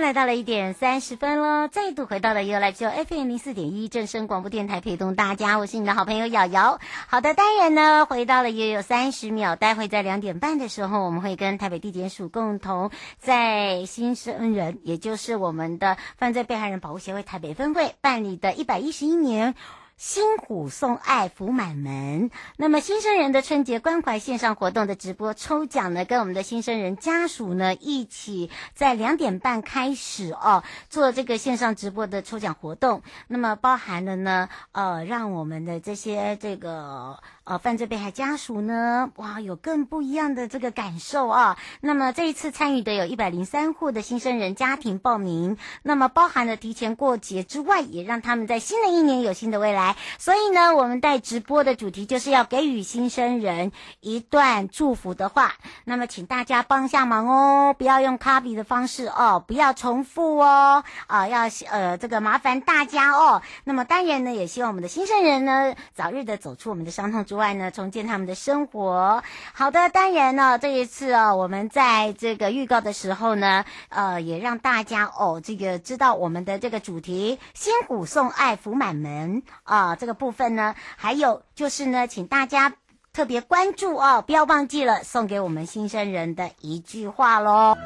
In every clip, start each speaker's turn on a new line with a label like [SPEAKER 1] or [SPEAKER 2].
[SPEAKER 1] 来到了一点三十分喽，再度回到了由来自 FM 零四点一正声广播电台，陪同大家，我是你的好朋友瑶瑶。好的，当然呢，回到了也有三十秒，待会在两点半的时候，我们会跟台北地检署共同在新生人，也就是我们的犯罪被害人保护协会台北分会办理的一百一十一年。新虎送爱福满门，那么新生人的春节关怀线上活动的直播抽奖呢，跟我们的新生人家属呢一起在两点半开始哦，做这个线上直播的抽奖活动。那么包含了呢，呃，让我们的这些这个。呃，犯罪被害家属呢，哇，有更不一样的这个感受啊。那么这一次参与的有一百零三户的新生人家庭报名，那么包含了提前过节之外，也让他们在新的一年有新的未来。所以呢，我们带直播的主题就是要给予新生人一段祝福的话。那么请大家帮下忙哦，不要用 copy 的方式哦，不要重复哦，啊，要呃这个麻烦大家哦。那么当然呢，也希望我们的新生人呢，早日的走出我们的伤痛之外呢，重建他们的生活。好的，当然呢，这一次哦，我们在这个预告的时候呢，呃，也让大家哦，这个知道我们的这个主题“新虎送爱福满门”啊，这个部分呢，还有就是呢，请大家特别关注哦，不要忘记了送给我们新生人的一句
[SPEAKER 2] 话喽。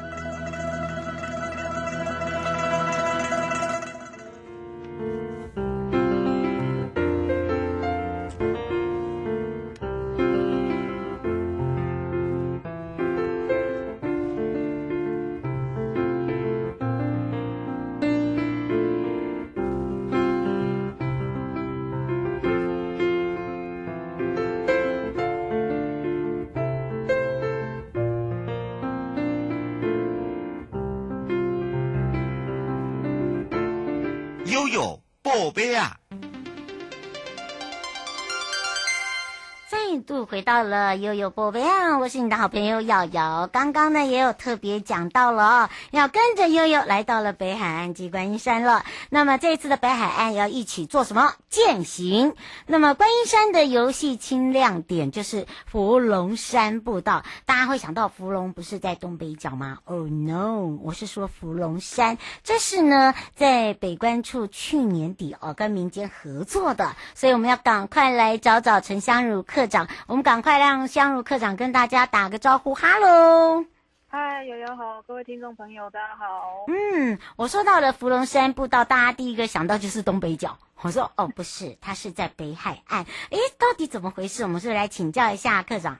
[SPEAKER 2] 宝贝啊！
[SPEAKER 1] 度回到了悠悠波贝啊！我是你的好朋友瑶瑶。刚刚呢也有特别讲到了哦，要跟着悠悠来到了北海岸及观音山了。那么这次的北海岸要一起做什么？健行。那么观音山的游戏轻亮点就是芙蓉山步道。大家会想到芙蓉不是在东北角吗？Oh no！我是说芙蓉山，这是呢在北关处去年底哦跟民间合作的，所以我们要赶快来找找陈香如课长。我们赶快让香如课长跟大家打个招呼，哈喽，
[SPEAKER 3] 嗨，瑶瑶好，各位听众朋友大家好。
[SPEAKER 1] 嗯，我说到了芙蓉山步道，大家第一个想到就是东北角。我说哦，不是，它是在北海岸。诶，到底怎么回事？我们是来请教一下课长。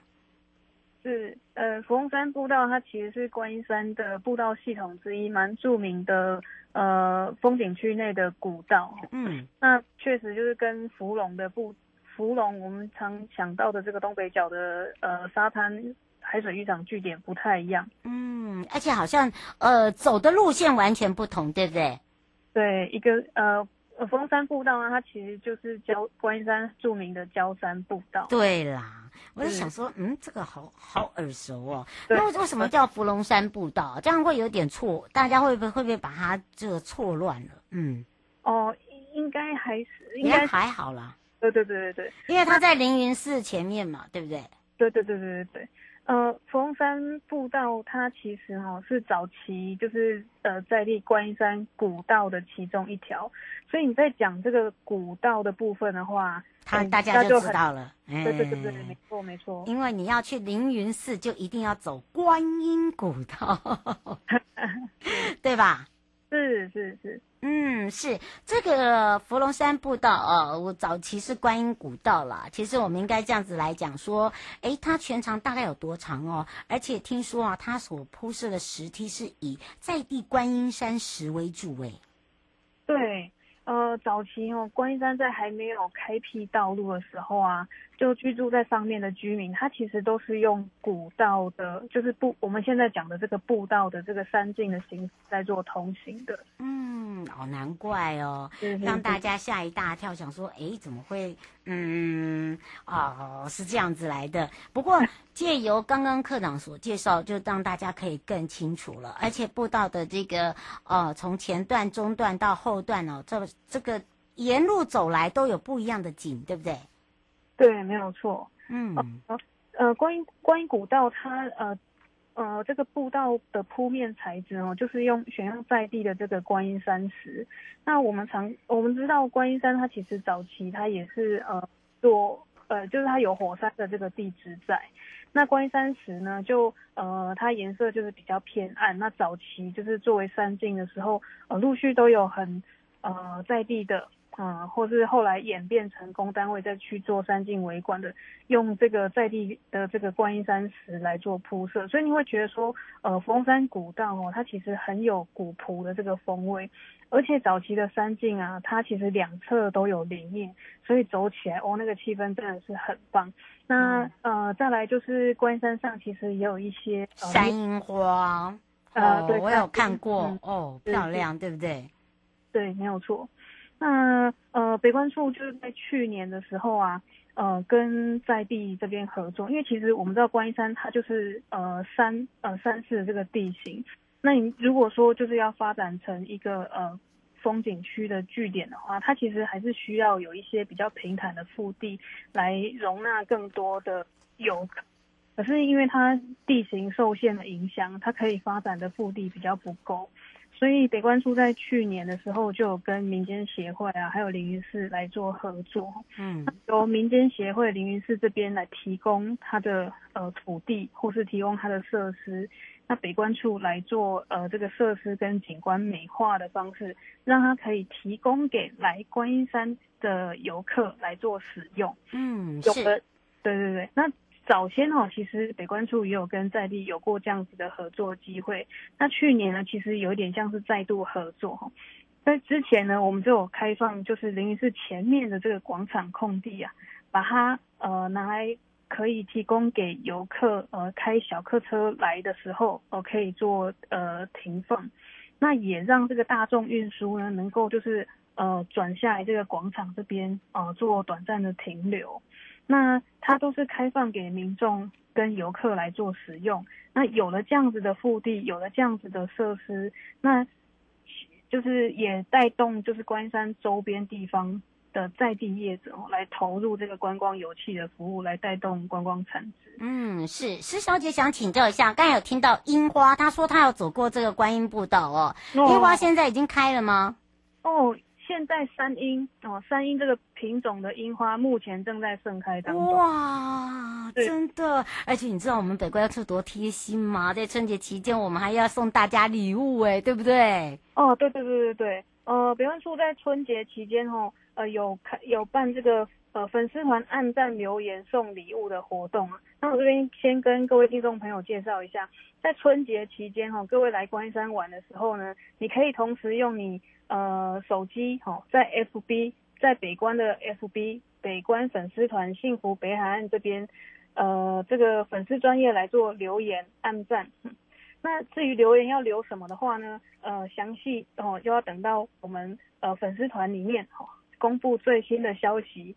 [SPEAKER 3] 是，呃，芙蓉山步道它其实是观音山的步道系统之一，蛮著名的呃风景区内的古道。嗯，那确实就是跟芙蓉的步。福隆，我们常想到的这个东北角的呃沙滩海水浴场据点不太一样，
[SPEAKER 1] 嗯，而且好像呃走的路线完全不同，对不对？
[SPEAKER 3] 对，一个呃呃，峰山步道呢，它其实就是焦观音山著名的焦山步道。
[SPEAKER 1] 对啦，我就想说，嗯，这个好好耳熟哦。那为什么叫芙蓉山步道？这样会有点错，大家会不会会不会把它这个错乱了？嗯，
[SPEAKER 3] 哦，应该还是
[SPEAKER 1] 应该还好啦。
[SPEAKER 3] 对对对对对，
[SPEAKER 1] 因为它在凌云寺前面嘛，对不对？
[SPEAKER 3] 对对对对对对。呃，福隆山步道它其实哈、哦、是早期就是呃在立观音山古道的其中一条，所以你在讲这个古道的部分的话，
[SPEAKER 1] 他大家就知道了。
[SPEAKER 3] 对对对对，没错没错。
[SPEAKER 1] 因为你要去凌云寺，就一定要走观音古道，对吧？
[SPEAKER 3] 是是是，
[SPEAKER 1] 嗯，是这个芙蓉山步道哦，我早期是观音古道啦。其实我们应该这样子来讲说，诶，它全长大概有多长哦？而且听说啊，它所铺设的石梯是以在地观音山石为主诶。
[SPEAKER 3] 对，呃，早期哦，观音山在还没有开辟道路的时候啊，就居住在上面的居民，他其实都是用古道的，就是步我们现在讲的这个步道的这个山径的形式在做通行的。
[SPEAKER 1] 嗯，哦，难怪哦，让大家吓一大跳，想说，哎，怎么会？嗯，哦，是这样子来的。不过 借由刚刚课长所介绍，就让大家可以更清楚了。而且步道的这个，呃，从前段、中段到后段哦，这。这个沿路走来都有不一样的景，对不对？
[SPEAKER 3] 对，没有错。
[SPEAKER 1] 嗯，
[SPEAKER 3] 呃，呃，观音观音古道它呃呃这个步道的铺面材质哦，就是用选用在地的这个观音山石。那我们常我们知道观音山它其实早期它也是呃做呃就是它有火山的这个地质在。那观音山石呢，就呃它颜色就是比较偏暗。那早期就是作为山境的时候，呃陆续都有很。呃，在地的，呃，或是后来演变成公单位再去做山径围管的，用这个在地的这个观音山石来做铺设，所以你会觉得说，呃，福翁山古道哦，它其实很有古朴的这个风味，而且早期的山径啊，它其实两侧都有林荫，所以走起来哦，那个气氛真的是很棒。那呃，再来就是观音山上其实也有一些、呃、
[SPEAKER 1] 山樱花，
[SPEAKER 3] 呃，对，
[SPEAKER 1] 我有看过，嗯、哦，漂亮，对不对？
[SPEAKER 3] 对，没有错。那呃，北关处就是在去年的时候啊，呃，跟在地这边合作，因为其实我们知道观音山它就是呃山呃山势这个地形。那你如果说就是要发展成一个呃风景区的据点的话，它其实还是需要有一些比较平坦的腹地来容纳更多的游客。可是因为它地形受限的影响，它可以发展的腹地比较不够。所以北关处在去年的时候就有跟民间协会啊，还有凌云寺来做合作。
[SPEAKER 1] 嗯，
[SPEAKER 3] 由民间协会凌云寺这边来提供它的呃土地，或是提供它的设施，那北关处来做呃这个设施跟景观美化的方式，让它可以提供给来观音山的游客来做使用。
[SPEAKER 1] 嗯，
[SPEAKER 3] 有的，对对对，那。早先哈，其实北关处也有跟在地有过这样子的合作机会。那去年呢，其实有一点像是再度合作哈。在之前呢，我们就有开放，就是凌云寺前面的这个广场空地啊，把它呃拿来可以提供给游客呃开小客车来的时候，呃可以做呃停放。那也让这个大众运输呢，能够就是呃转下来这个广场这边呃做短暂的停留。那它都是开放给民众跟游客来做使用。那有了这样子的腹地，有了这样子的设施，那就是也带动就是观音山周边地方的在地业者来投入这个观光游憩的服务，来带动观光产值。
[SPEAKER 1] 嗯，是施小姐想请教一下，刚才有听到樱花，她说她要走过这个观音步道哦，樱花现在已经开了吗？
[SPEAKER 3] 哦。现在山樱哦，山樱这个品种的樱花目前正在盛开当中。
[SPEAKER 1] 哇，真的！而且你知道我们北关处多贴心吗？在春节期间，我们还要送大家礼物，哎，对不对？
[SPEAKER 3] 哦，对对对对对。呃，北关处在春节期间哦，呃，有开有办这个呃粉丝团按赞留言送礼物的活动啊。那我这边先跟各位听众朋友介绍一下，在春节期间哈，各位来观山玩的时候呢，你可以同时用你。呃，手机好，在 FB，在北关的 FB 北关粉丝团幸福北海岸这边，呃，这个粉丝专业来做留言按赞。那至于留言要留什么的话呢？呃，详细哦就要等到我们呃粉丝团里面哈公布最新的消息。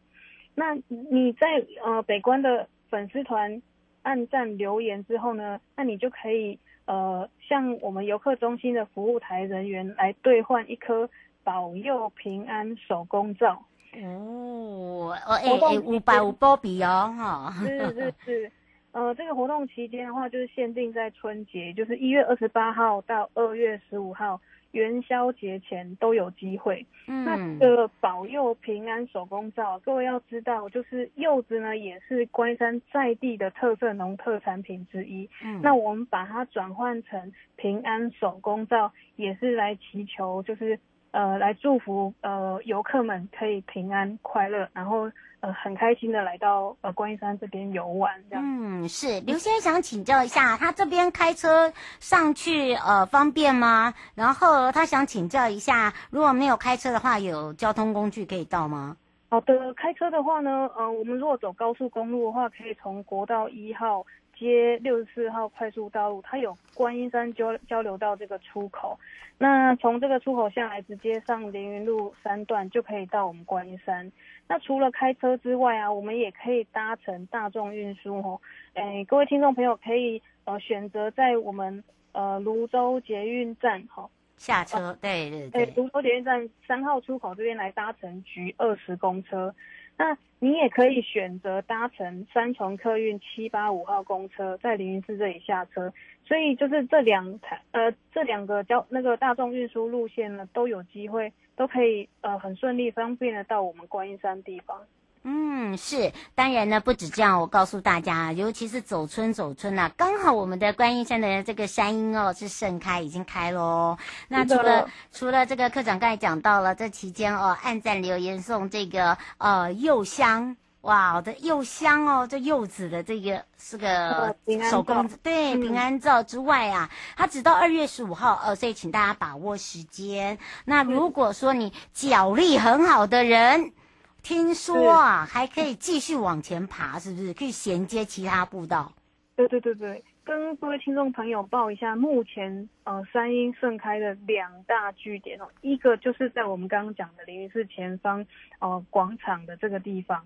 [SPEAKER 3] 那你在呃北关的粉丝团按赞留言之后呢，那你就可以。呃，向我们游客中心的服务台人员来兑换一颗保佑平安手工皂
[SPEAKER 1] 哦，哎哎，五百五波比哦，哈，
[SPEAKER 3] 是是是，呃，这个活动期间的话，就是限定在春节，就是一月二十八号到二月十五号。元宵节前都有机会。嗯，那这个保佑平安手工皂，各位要知道，就是柚子呢，也是关山在地的特色农特产品之一。嗯，那我们把它转换成平安手工皂，也是来祈求，就是呃，来祝福呃游客们可以平安快乐，然后呃很开心的来到呃观音山这边游玩这样。
[SPEAKER 1] 嗯，是刘先生想请教一下，他这边开车上去呃方便吗？然后他想请教一下，如果没有开车的话，有交通工具可以到吗？
[SPEAKER 3] 好的，开车的话呢，呃，我们如果走高速公路的话，可以从国道一号接六十四号快速道路，它有观音山交交流道这个出口。那从这个出口下来，直接上凌云路三段就可以到我们观音山。那除了开车之外啊，我们也可以搭乘大众运输哦。诶，各位听众朋友可以呃选择在我们呃泸州捷运站哈。哦
[SPEAKER 1] 下车，对对对，
[SPEAKER 3] 泸、欸、州捷运站三号出口这边来搭乘局二十公车，那你也可以选择搭乘三重客运七八五号公车，在凌云寺这里下车，所以就是这两台呃这两个交那个大众运输路线呢，都有机会都可以呃很顺利方便的到我们观音山地方。
[SPEAKER 1] 嗯，是，当然呢，不止这样，我告诉大家，尤其是走春走春呐、啊，刚好我们的观音山的这个山樱哦是盛开，已经开了哦。那除了除了这个科长刚才讲到了，这期间哦，按赞留言送这个呃柚香，哇，我的柚香哦，这柚子的这个是个手工对平安皂之外啊，它只到二月十五号哦，所以请大家把握时间。那如果说你脚力很好的人。听说啊，还可以继续往前爬，是不是？可以衔接其他步道。
[SPEAKER 3] 对对对对，跟各位听众朋友报一下，目前呃山樱盛开的两大据点哦，一个就是在我们刚刚讲的灵云寺前方呃广场的这个地方，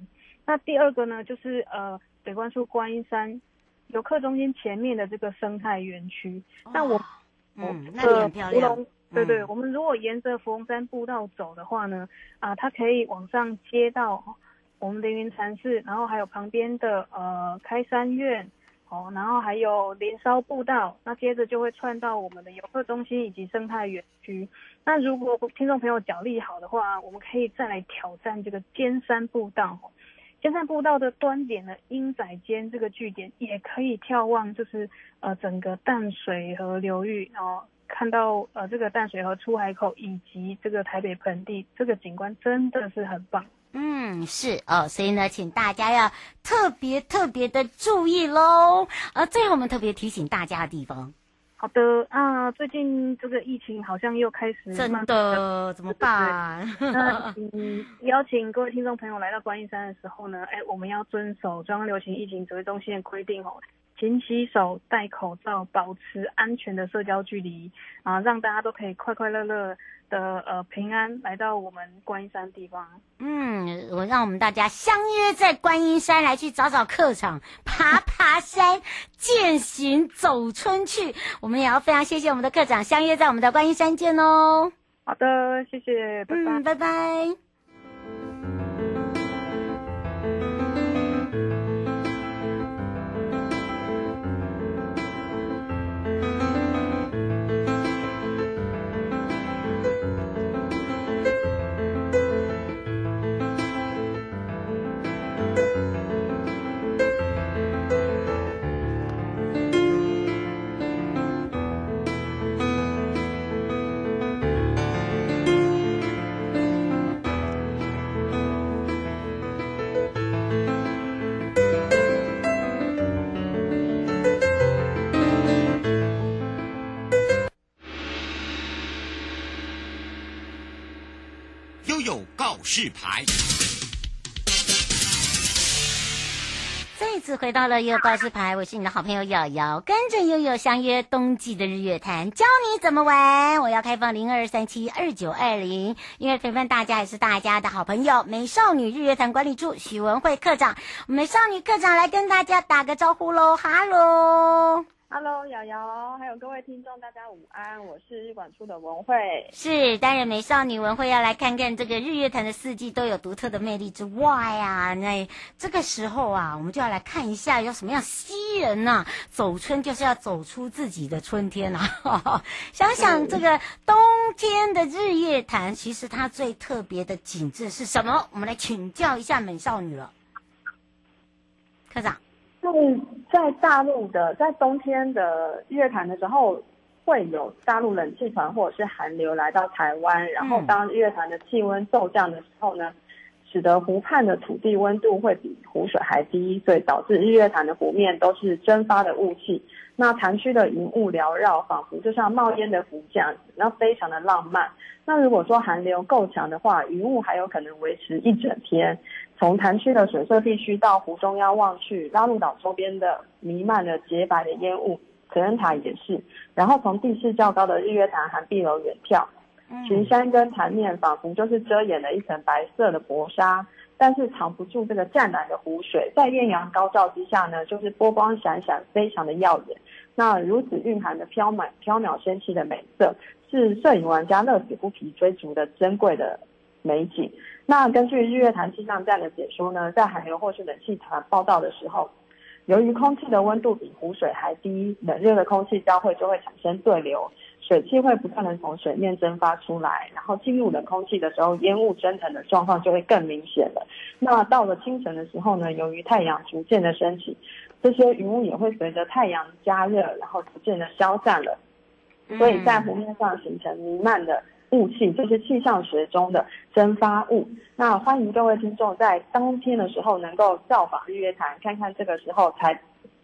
[SPEAKER 3] 那第二个呢就是呃北关处观音山游客中心前面的这个生态园区。哦、那我
[SPEAKER 1] 嗯，那里很漂亮。
[SPEAKER 3] 对对，我们如果沿着芙蓉山步道走的话呢，啊，它可以往上接到我们凌云禅寺，然后还有旁边的呃开山院，哦，然后还有连烧步道，那接着就会串到我们的游客中心以及生态园区。那如果听众朋友脚力好的话，我们可以再来挑战这个尖山步道。尖山步道的端点呢，鹰仔尖这个据点也可以眺望，就是呃整个淡水河流域，然后。看到呃这个淡水河出海口以及这个台北盆地，这个景观真的是很棒。
[SPEAKER 1] 嗯，是哦，所以呢，请大家要特别特别的注意喽。呃，最后我们特别提醒大家的地方。
[SPEAKER 3] 好的啊，最近这个疫情好像又开始
[SPEAKER 1] 真的怎么办？
[SPEAKER 3] 那嗯，邀请各位听众朋友来到观音山的时候呢，哎，我们要遵守中央流行疫情指挥中心的规定哦。勤洗手、戴口罩、保持安全的社交距离啊，让大家都可以快快乐乐的呃平安来到我们观音山地方。
[SPEAKER 1] 嗯，我让我们大家相约在观音山来去找找客场，爬爬山，践行走春去。我们也要非常谢谢我们的课长，相约在我们的观音山见哦。
[SPEAKER 3] 好的，谢谢，拜拜，
[SPEAKER 1] 嗯，拜拜。
[SPEAKER 2] 示牌。
[SPEAKER 1] 再次回到了悠悠告示牌，我是你的好朋友瑶瑶，跟着悠悠相约冬季的日月潭，教你怎么玩。我要开放零二三七二九二零，因为陪伴大家也是大家的好朋友，美少女日月潭管理处许文慧课长，美少女课长来跟大家打个招呼喽，哈喽。
[SPEAKER 4] Hello，瑶瑶，还有各位听众，大家午安，我是日管处的文慧，
[SPEAKER 1] 是担任美少女文慧要来看看这个日月潭的四季都有独特的魅力之外啊，那这个时候啊，我们就要来看一下有什么样吸人呐、走春就是要走出自己的春天啊！想想这个冬天的日月潭，其实它最特别的景致是什么？我们来请教一下美少女了，科长。
[SPEAKER 4] 是在大陆的，在冬天的日月潭的时候，会有大陆冷气团或者是寒流来到台湾，然后当日月潭的气温骤降的时候呢，使得湖畔的土地温度会比湖水还低，所以导致日月潭的湖面都是蒸发的雾气。那潭区的云雾缭绕，仿佛就像冒烟的湖这样子，那非常的浪漫。那如果说寒流够强的话，云雾还有可能维持一整天。从潭区的水色地区到湖中央望去，拉鲁岛周边的弥漫了洁白的烟雾，慈恩塔也是。然后从地势较高的日月潭寒碧楼远眺，群山跟潭面仿佛就是遮掩了一层白色的薄纱，但是藏不住这个湛蓝的湖水，在艳阳高照之下呢，就是波光闪闪，非常的耀眼。那如此蕴含的飘满飘渺仙气的美色，是摄影玩家乐此不疲追逐的珍贵的美景。那根据日月潭气象站的解说呢，在寒流或是冷气团报道的时候，由于空气的温度比湖水还低，冷热的空气交汇就会产生对流，水汽会不断的从水面蒸发出来，然后进入冷空气的时候，烟雾蒸腾的状况就会更明显了。那到了清晨的时候呢，由于太阳逐渐的升起，这些云雾也会随着太阳加热，然后逐渐的消散了，所以在湖面上形成弥漫的。雾气就是气象学中的蒸发物。那欢迎各位听众在当天的时候能够造访日月潭，看看这个时候才。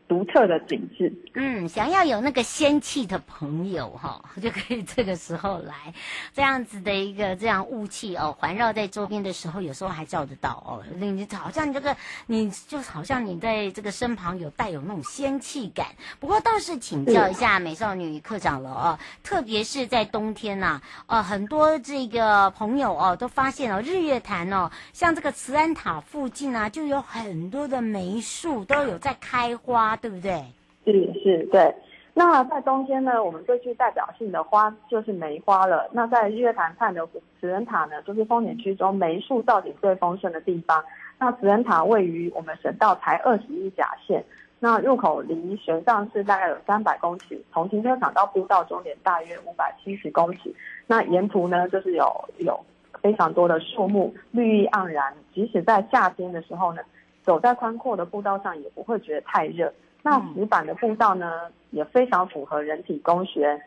[SPEAKER 4] 独特的景致，
[SPEAKER 1] 嗯，想要有那个仙气的朋友哈，就可以这个时候来，这样子的一个这样雾气哦，环绕在周边的时候，有时候还照得到哦，你好像这个，你就好像你在这个身旁有带有那种仙气感。不过倒是请教一下美少女课长了哦，特别是在冬天呐、啊，呃，很多这个朋友哦都发现了日月潭哦，像这个慈安塔附近啊，就有很多的梅树都有在开花。对不对？
[SPEAKER 4] 是是，对。那在冬天呢，我们最具代表性的花就是梅花了。那在日月潭畔的慈恩塔呢，就是风景区中梅树造景最丰盛的地方。那慈恩塔位于我们省道台二十一甲线，那入口离玄奘市大概有三百公尺，从停车场到步道终点大约五百七十公尺。那沿途呢，就是有有非常多的树木，绿意盎然。即使在夏天的时候呢，走在宽阔的步道上也不会觉得太热。那石板的步道呢，也非常符合人体工学。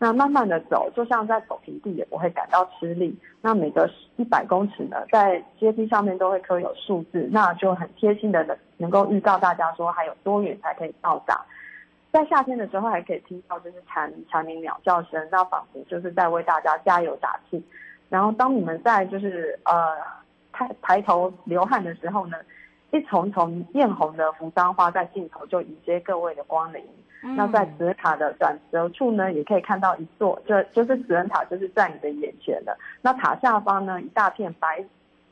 [SPEAKER 4] 那慢慢的走，就像在走平地，也不会感到吃力。那每隔一百公尺呢，在阶梯上面都会刻有数字，那就很贴心的能能够预告大家说还有多远才可以到达。在夏天的时候，还可以听到就是蝉蝉鸣鸟叫声，那仿佛就是在为大家加油打气。然后当你们在就是呃抬抬头流汗的时候呢，一丛丛艳红的扶桑花在尽头就迎接各位的光临。嗯、那在慈恩塔的转折处呢，也可以看到一座，就就是慈恩塔，就是在你的眼前的。那塔下方呢，一大片白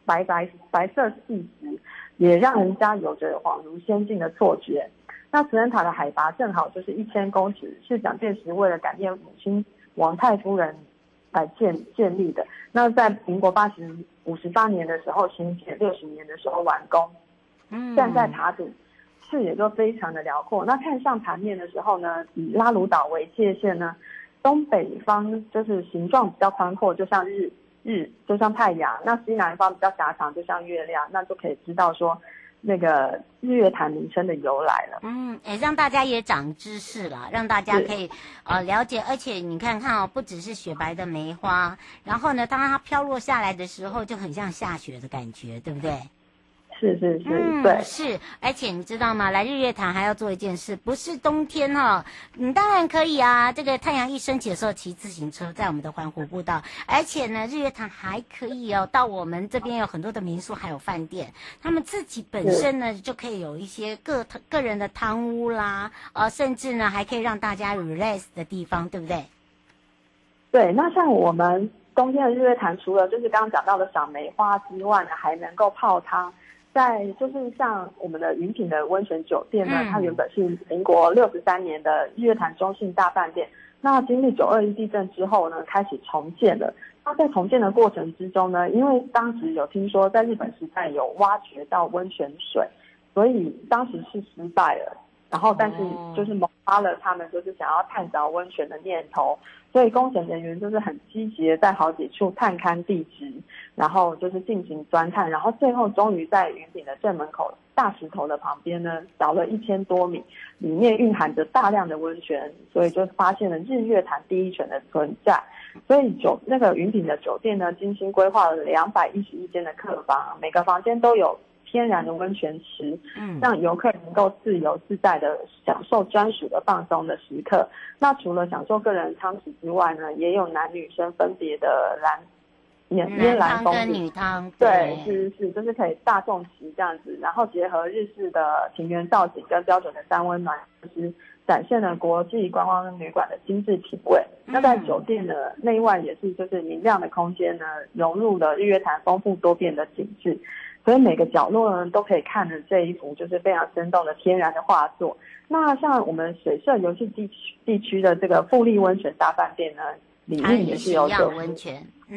[SPEAKER 4] 白白白色细石，也让人家有着恍如仙境的错觉。那慈恩塔的海拔正好就是一千公尺，是蒋介石为了感念母亲王太夫人来建建立的。那在民国八十五十八年的时候兴建，六十年的时候完工。站在塔顶，视野就非常的辽阔。那看向盘面的时候呢，以拉鲁岛为界限呢，东北方就是形状比较宽阔，就像日日，就像太阳；那西南方比较狭长，就像月亮。那就可以知道说，那个日月潭名称的由来了。
[SPEAKER 1] 嗯，也，让大家也长知识了，让大家可以呃了解。而且你看看哦，不只是雪白的梅花，然后呢，当它飘落下来的时候，就很像下雪的感觉，对不对？
[SPEAKER 4] 是是是，嗯、对，
[SPEAKER 1] 是，而且你知道吗？来日月潭还要做一件事，不是冬天哈、哦，你当然可以啊。这个太阳一升起的时候，骑自行车在我们的环湖步道，而且呢，日月潭还可以哦，到我们这边有很多的民宿，还有饭店，他们自己本身呢就可以有一些个个人的汤屋啦，呃，甚至呢还可以让大家 relax 的地方，对不对？
[SPEAKER 4] 对，那像我们冬天的日月潭，除了就是刚刚讲到的赏梅花之外呢，还能够泡汤。在就是像我们的云品的温泉酒店呢，嗯、它原本是民国六十三年的日月潭中信大饭店。那经历九二一地震之后呢，开始重建了。那在重建的过程之中呢，因为当时有听说在日本时代有挖掘到温泉水，所以当时是失败了。然后，但是就是萌发了他们就是想要探找温泉的念头，所以工程人员就是很积极的在好几处探勘地质，然后就是进行钻探，然后最后终于在云顶的正门口大石头的旁边呢，凿了一千多米，里面蕴含着大量的温泉，所以就发现了日月潭第一泉的存在。所以酒那个云顶的酒店呢，精心规划了两百一十一间的客房，每个房间都有天然的温泉池，嗯，让游客能够自由自在的享受专属的放松的时刻。那除了享受个人汤池之外呢，也有男女生分别的蓝。
[SPEAKER 1] 男汤跟女汤，
[SPEAKER 4] 对，是是，就是可以大众席这样子，然后结合日式的庭园造景跟标准的三温暖，就是展现了国际观光旅馆的精致品味。嗯、那在酒店的内外也是就是明亮的空间呢，融入了日月潭丰富多变的景致，所以每个角落呢都可以看着这一幅就是非常生动的天然的画作。那像我们水社游戏地区地区的这个富丽温泉大饭店呢，里面也是有
[SPEAKER 1] 温泉。
[SPEAKER 4] 是，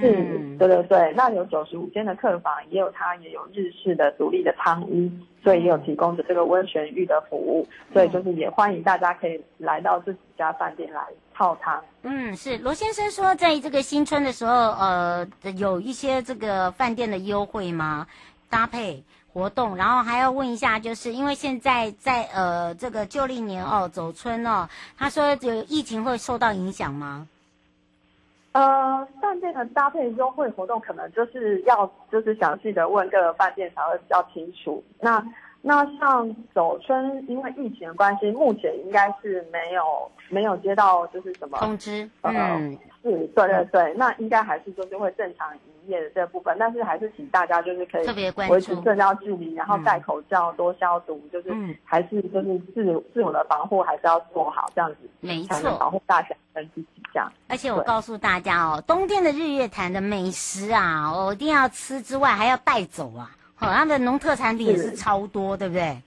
[SPEAKER 4] 对对对，那有九十五间的客房，也有它也有日式的独立的汤屋，所以也有提供的这个温泉浴的服务，所以就是也欢迎大家可以来到这几家饭店来泡汤。
[SPEAKER 1] 嗯，是罗先生说，在这个新春的时候，呃，有一些这个饭店的优惠吗？搭配活动，然后还要问一下，就是因为现在在呃这个旧历年哦走春哦，他说有疫情会受到影响吗？
[SPEAKER 4] 呃，饭店的搭配优惠活动可能就是要就是详细的问各个饭店才会比较清楚。那那像走春，因为疫情的关系，目前应该是没有没有接到就是什么
[SPEAKER 1] 通知。
[SPEAKER 4] 呃、嗯，是，对对对，那应该还是就是会正常营业的这部分，但是还是请大家就是可以维持社交距离，然后戴口罩、多消毒，嗯、就是还是就是自自我的防护还是要做好，这样子没错，保护大家跟自己。这样，
[SPEAKER 1] 而且我告诉大家哦，冬天的日月潭的美食啊，我一定要吃之外，还要带走啊。好，它的农特产品也是超多，对不对？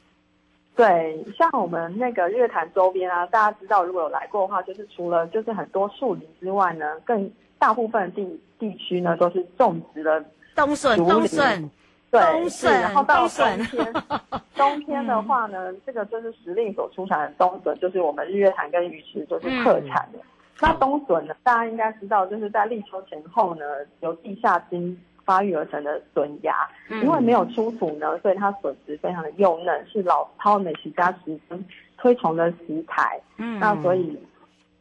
[SPEAKER 4] 对，像我们那个日月潭周边啊，大家知道如果有来过的话，就是除了就是很多树林之外呢，更大部分地地区呢都是种植了
[SPEAKER 1] 冬笋，冬笋，
[SPEAKER 4] 对，冬笋，然后到冬天，冬天的话呢，嗯、这个就是时令所出产的冬笋，就是我们日月潭跟鱼池就是特产的。嗯。那冬笋呢？大家应该知道，就是在立秋前后呢，由地下茎发育而成的笋芽，因为没有出土呢，所以它笋质非常的幼嫩，是老饕美食家十分推崇的食材。嗯，那所以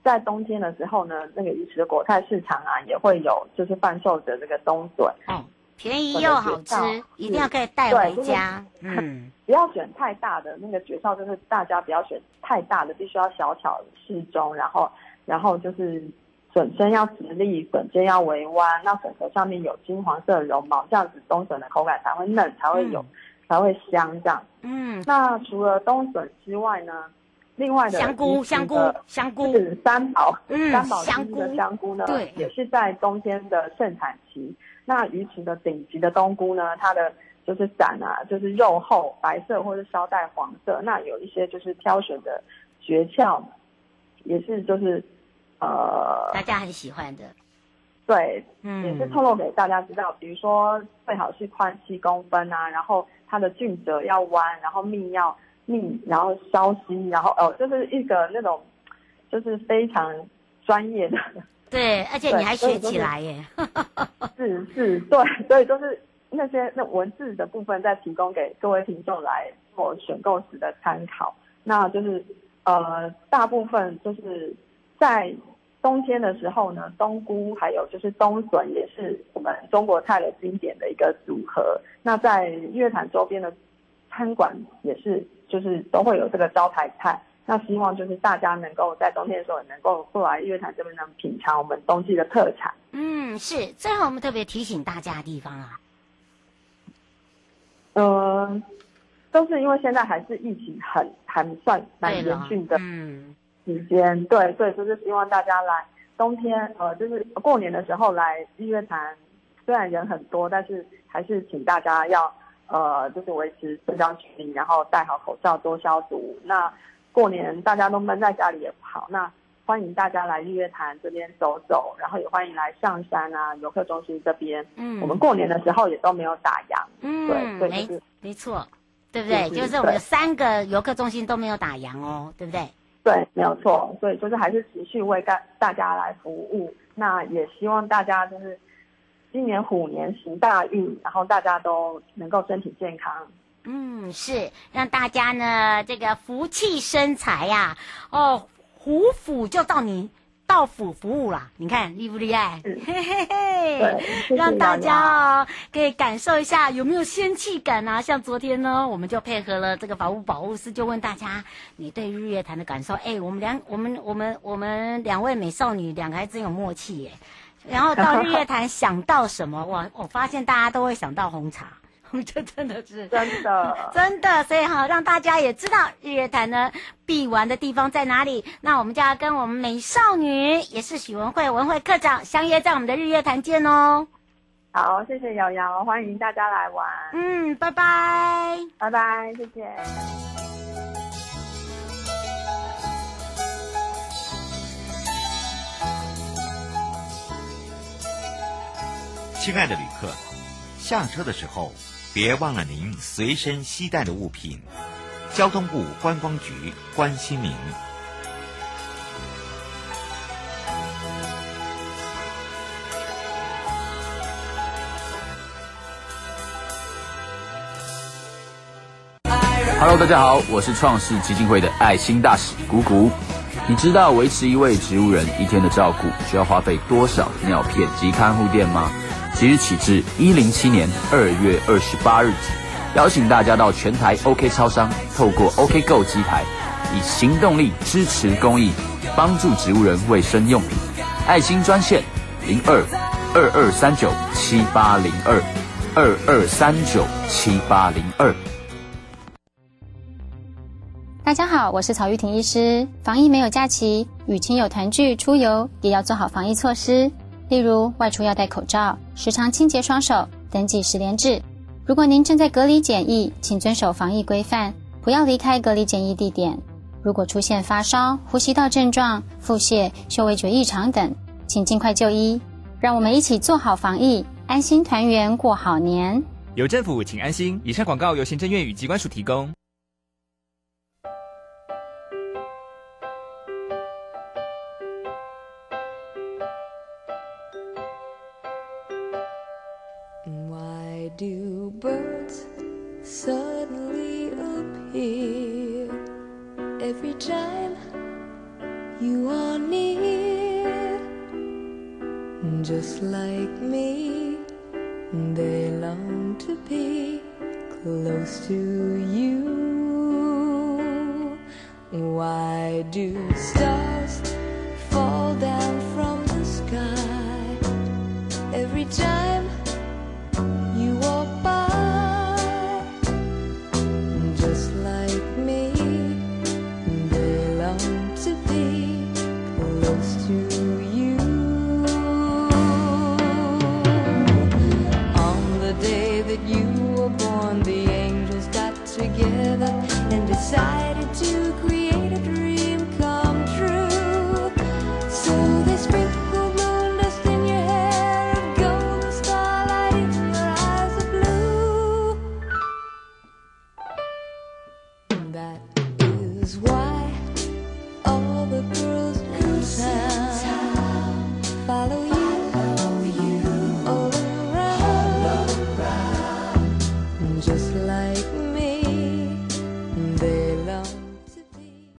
[SPEAKER 4] 在冬天的时候呢，那个鱼池的果菜市场啊，也会有就是贩售的这个冬笋。
[SPEAKER 1] 嗯，便宜又好吃，一定要可以带回家。就是、嗯，
[SPEAKER 4] 不要选太大的，那个诀窍就是大家不要选太大的，必须要小巧适中，然后。然后就是笋身要直立，笋尖要微弯，那笋头上面有金黄色的绒毛，这样子冬笋的口感才会嫩，才会有，嗯、才会香这样。嗯，那除了冬笋之外呢，另外的
[SPEAKER 1] 香菇、香菇、香菇
[SPEAKER 4] 是三宝，嗯，三宝
[SPEAKER 1] 香菇
[SPEAKER 4] 的香菇呢，
[SPEAKER 1] 对，
[SPEAKER 4] 也是在冬天的盛产期。那鱼池的顶级的冬菇呢，它的就是伞啊，就是肉厚、白色或者稍带黄色。那有一些就是挑选的诀窍，也是就是。呃，
[SPEAKER 1] 大家很喜欢的，
[SPEAKER 4] 对，嗯，也是透露给大家知道，比如说最好是宽七公分啊，然后它的菌褶要弯，然后蜜要密，然后消息，然后哦，就是一个那种，就是非常专业的，
[SPEAKER 1] 对，而且你还学起来耶，
[SPEAKER 4] 是是，对，所以就是那些那文字的部分再提供给各位听众来做选购时的参考，那就是呃，大部分就是在。冬天的时候呢，冬菇还有就是冬笋也是我们中国菜的经典的一个组合。那在日月潭周边的餐馆也是，就是都会有这个招牌菜。那希望就是大家能够在冬天的时候也能够过来日月潭这边能品尝我们冬季的特产。
[SPEAKER 1] 嗯，是。最后我们特别提醒大家的地方啊，
[SPEAKER 4] 呃，都是因为现在还是疫情很还算蛮严峻的。嗯。时间对对，就是希望大家来冬天，呃，就是过年的时候来日月潭，虽然人很多，但是还是请大家要呃，就是维持社交距离，然后戴好口罩，多消毒。那过年大家都闷在家里也不好，那欢迎大家来日月潭这边走走，然后也欢迎来象山啊游客中心这边。嗯，我们过年的时候也都没有打烊。嗯，对，对，就是，
[SPEAKER 1] 没没错，对不对？就是，就是我们三个游客中心都没有打烊哦，对不对？
[SPEAKER 4] 对，没有错，所以就是还是持续为大大家来服务。那也希望大家就是今年虎年行大运，然后大家都能够身体健康，
[SPEAKER 1] 嗯，是让大家呢这个福气生财呀、哦，虎府就到你。到府服务啦，你看厉不厉害？嘿嘿嘿，让大家哦可以感受一下有没有仙气感啊！像昨天呢，我们就配合了这个法务保护师，就问大家你对日月潭的感受。哎，我们两我们我们我们两位美少女两个还真有默契耶。然后到日月潭想到什么？我我发现大家都会想到红茶。这真的是
[SPEAKER 4] 真的，
[SPEAKER 1] 真的，所以哈，让大家也知道日月潭呢必玩的地方在哪里。那我们就要跟我们美少女，也是许文慧文慧课长相约在我们的日月潭见哦。
[SPEAKER 4] 好，谢谢瑶瑶，欢迎大家来玩。
[SPEAKER 1] 嗯，拜拜，
[SPEAKER 4] 拜拜，谢谢。
[SPEAKER 2] 亲爱的旅客，下车的时候。别忘了您随身携带的物品。交通部观光局关心您。
[SPEAKER 5] Hello，大家好，我是创世基金会的爱心大使谷谷。你知道维持一位植物人一天的照顾需要花费多少尿片及看护垫吗？即日起至一零七年二月二十八日止，邀请大家到全台 OK 超商，透过 OK Go 机台，以行动力支持公益，帮助植物人卫生用品。爱心专线零二二二三九七八零二二二三九七八零二。
[SPEAKER 6] 大家好，我是曹玉婷医师。防疫没有假期，与亲友团聚出游也要做好防疫措施。例如，外出要戴口罩，时常清洁双手，登记十连制。如果您正在隔离检疫，请遵守防疫规范，不要离开隔离检疫地点。如果出现发烧、呼吸道症状、腹泻、嗅味觉异常等，请尽快就医。让我们一起做好防疫，安心团圆过好年。
[SPEAKER 7] 有政府，请安心。以上广告由行政院与机关署提供。